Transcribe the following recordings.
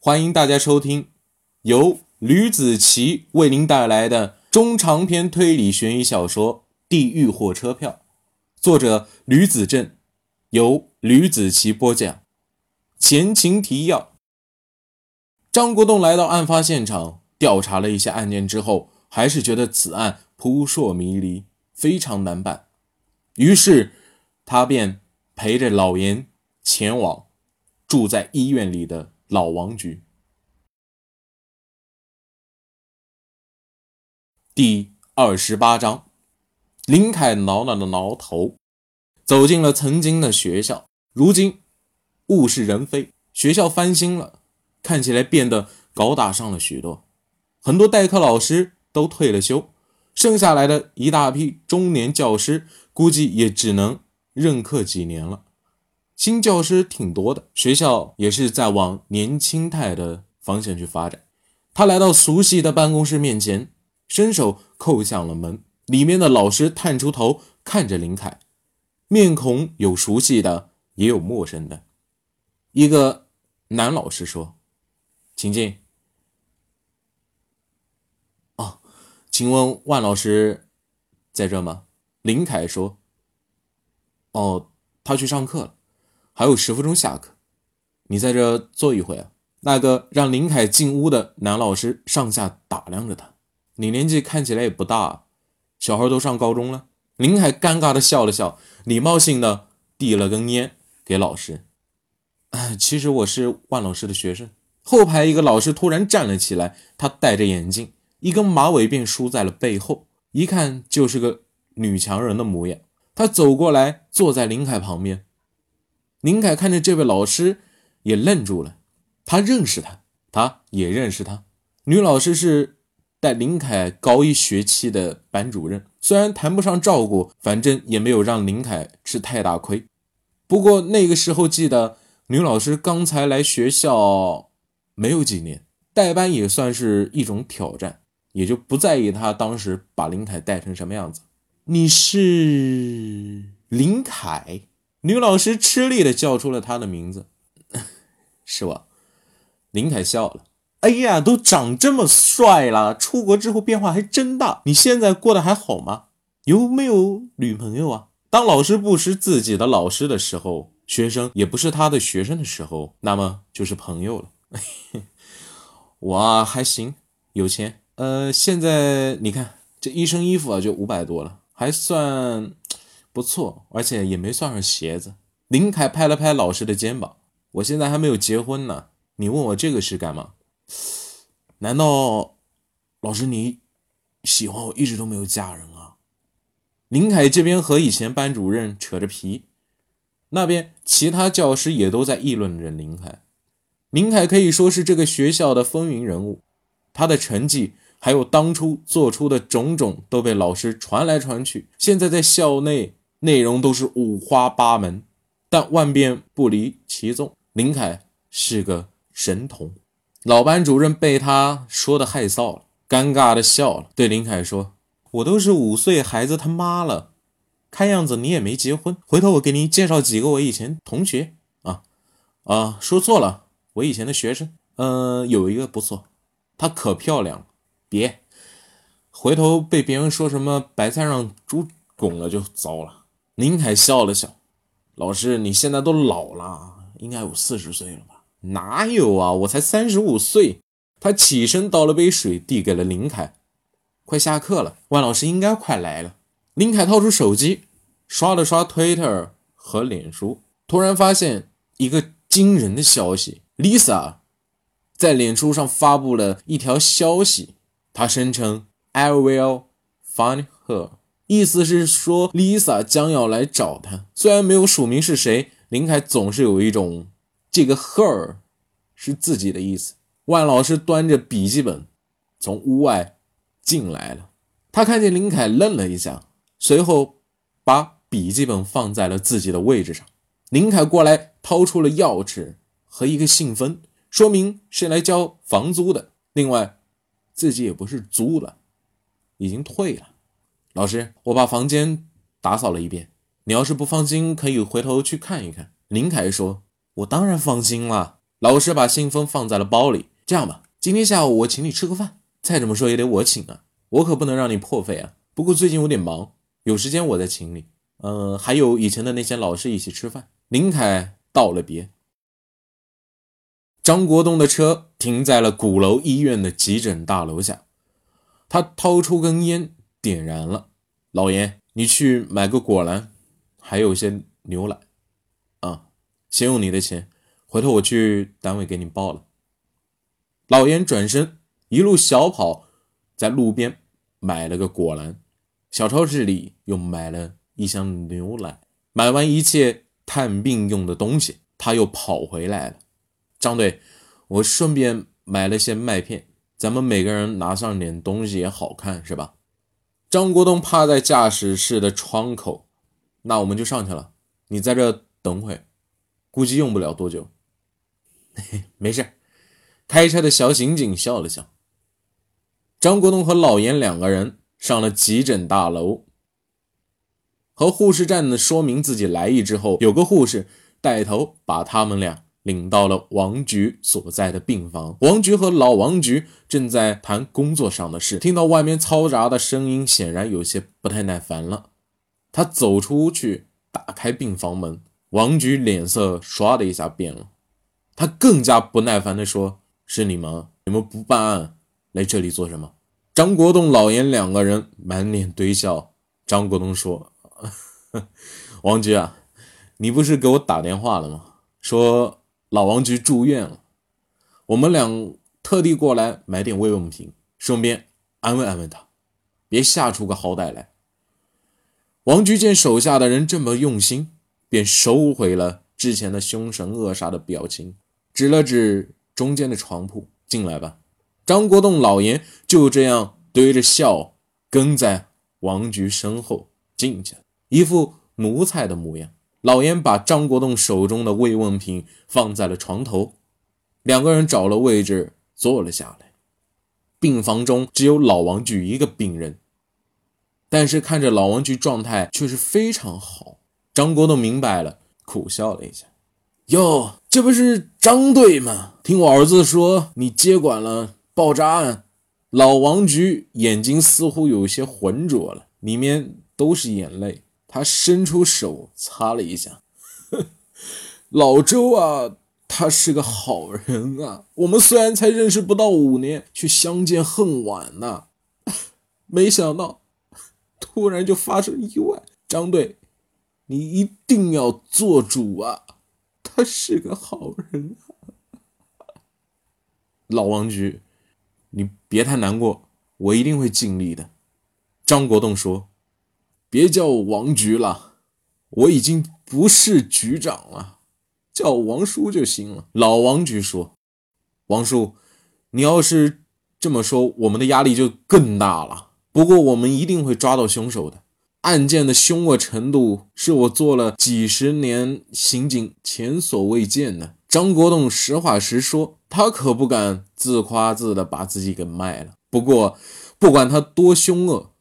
欢迎大家收听由吕子奇为您带来的中长篇推理悬疑小说《地狱火车票》，作者吕子正，由吕子奇播讲。前情提要：张国栋来到案发现场，调查了一下案件之后，还是觉得此案扑朔迷离，非常难办，于是他便陪着老严前往住在医院里的。老王局第二十八章，林凯挠挠的挠头，走进了曾经的学校。如今物是人非，学校翻新了，看起来变得高大上了许多。很多代课老师都退了休，剩下来的一大批中年教师，估计也只能任课几年了。新教师挺多的，学校也是在往年轻态的方向去发展。他来到熟悉的办公室面前，伸手扣响了门。里面的老师探出头看着林凯，面孔有熟悉的，也有陌生的。一个男老师说：“请进。”哦，请问万老师在这吗？林凯说：“哦，他去上课了。”还有十分钟下课，你在这坐一会啊。那个让林凯进屋的男老师上下打量着他，你年纪看起来也不大，小孩都上高中了。林凯尴尬的笑了笑，礼貌性的递了根烟给老师。其实我是万老师的学生。后排一个老师突然站了起来，他戴着眼镜，一根马尾辫梳在了背后，一看就是个女强人的模样。他走过来，坐在林凯旁边。林凯看着这位老师，也愣住了。他认识他，他也认识他。女老师是带林凯高一学期的班主任，虽然谈不上照顾，反正也没有让林凯吃太大亏。不过那个时候记得，女老师刚才来学校没有几年，带班也算是一种挑战，也就不在意她当时把林凯带成什么样子。你是林凯？女老师吃力的叫出了他的名字，是我。林凯笑了，哎呀，都长这么帅了，出国之后变化还真大。你现在过得还好吗？有没有女朋友啊？当老师不是自己的老师的时候，学生也不是他的学生的时候，那么就是朋友了。我还行，有钱。呃，现在你看这一身衣服啊，就五百多了，还算。不错，而且也没算上鞋子。林凯拍了拍老师的肩膀：“我现在还没有结婚呢，你问我这个是干嘛？难道老师你喜欢我一直都没有嫁人啊？”林凯这边和以前班主任扯着皮，那边其他教师也都在议论着林凯。林凯可以说是这个学校的风云人物，他的成绩还有当初做出的种种都被老师传来传去，现在在校内。内容都是五花八门，但万变不离其宗。林凯是个神童，老班主任被他说的害臊了，尴尬的笑了，对林凯说：“我都是五岁孩子他妈了，看样子你也没结婚。回头我给你介绍几个我以前同学啊啊，说错了，我以前的学生。嗯，有一个不错，她可漂亮了。别回头被别人说什么白菜让猪拱了就糟了。”林凯笑了笑，老师，你现在都老了，应该有四十岁了吧？哪有啊，我才三十五岁。他起身倒了杯水，递给了林凯。快下课了，万老师应该快来了。林凯掏出手机，刷了刷 Twitter 和脸书，突然发现一个惊人的消息：Lisa 在脸书上发布了一条消息，她声称 I will find her。意思是说，Lisa 将要来找他。虽然没有署名是谁，林凯总是有一种这个 her 是自己的意思。万老师端着笔记本从屋外进来了，他看见林凯愣了一下，随后把笔记本放在了自己的位置上。林凯过来掏出了钥匙和一个信封，说明是来交房租的。另外，自己也不是租了，已经退了。老师，我把房间打扫了一遍，你要是不放心，可以回头去看一看。林凯说：“我当然放心了。”老师把信封放在了包里。这样吧，今天下午我请你吃个饭，再怎么说也得我请啊，我可不能让你破费啊。不过最近有点忙，有时间我再请你。嗯，还有以前的那些老师一起吃饭。林凯道了别。张国栋的车停在了鼓楼医院的急诊大楼下，他掏出根烟，点燃了。老严，你去买个果篮，还有些牛奶。啊，先用你的钱，回头我去单位给你报了。老严转身，一路小跑，在路边买了个果篮，小超市里又买了。一箱牛奶，买完一切探病用的东西，他又跑回来了。张队，我顺便买了些麦片，咱们每个人拿上点东西也好看，是吧？张国栋趴在驾驶室的窗口，那我们就上去了。你在这等会，估计用不了多久。没事。开车的小刑警笑了笑。张国栋和老严两个人上了急诊大楼。和护士站的说明自己来意之后，有个护士带头把他们俩领到了王局所在的病房。王局和老王局正在谈工作上的事，听到外面嘈杂的声音，显然有些不太耐烦了。他走出去，打开病房门。王局脸色唰的一下变了，他更加不耐烦地说：“是你们，你们不办案，来这里做什么？”张国栋、老严两个人满脸堆笑。张国栋说。王局啊，你不是给我打电话了吗？说老王局住院了，我们俩特地过来买点慰问品，顺便安慰安慰他，别吓出个好歹来。王局见手下的人这么用心，便收回了之前的凶神恶煞的表情，指了指中间的床铺：“进来吧。”张国栋老爷就这样堆着笑跟在王局身后进去。一副奴才的模样，老严把张国栋手中的慰问品放在了床头，两个人找了位置坐了下来。病房中只有老王局一个病人，但是看着老王局状态却是非常好。张国栋明白了，苦笑了一下：“哟，这不是张队吗？听我儿子说你接管了爆炸案。”老王局眼睛似乎有些浑浊了，里面都是眼泪。他伸出手擦了一下，老周啊，他是个好人啊。我们虽然才认识不到五年，却相见恨晚呐。没想到突然就发生意外。张队，你一定要做主啊！他是个好人啊。老王局，你别太难过，我一定会尽力的。张国栋说。别叫我王局了，我已经不是局长了，叫王叔就行了。老王局说：“王叔，你要是这么说，我们的压力就更大了。不过我们一定会抓到凶手的。案件的凶恶程度是我做了几十年刑警前所未见的。”张国栋实话实说，他可不敢自夸自的把自己给卖了。不过，不管他多凶恶。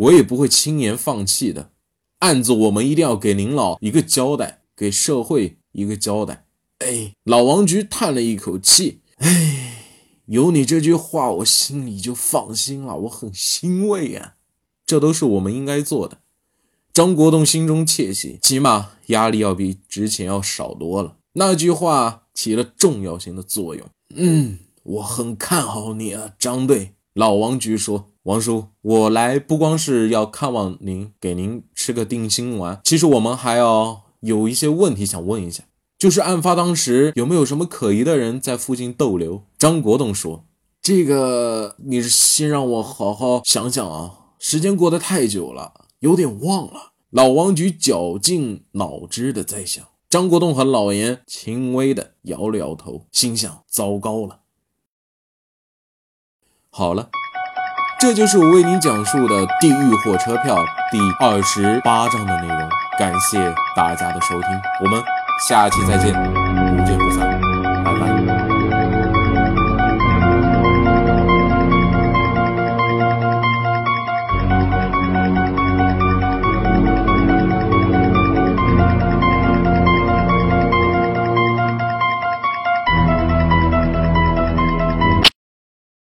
我也不会轻言放弃的，案子我们一定要给您老一个交代，给社会一个交代。哎，老王局叹了一口气，哎，有你这句话，我心里就放心了，我很欣慰啊。这都是我们应该做的。张国栋心中窃喜，起码压力要比之前要少多了。那句话起了重要性的作用。嗯，我很看好你啊，张队。老王局说。王叔，我来不光是要看望您，给您吃个定心丸。其实我们还要有一些问题想问一下，就是案发当时有没有什么可疑的人在附近逗留？张国栋说：“这个你先让我好好想想啊，时间过得太久了，有点忘了。”老王局绞尽脑汁的在想，张国栋和老严轻微的摇了摇头，心想：糟糕了。好了。这就是我为您讲述的《地狱火车票》第二十八章的内容。感谢大家的收听，我们下期再见。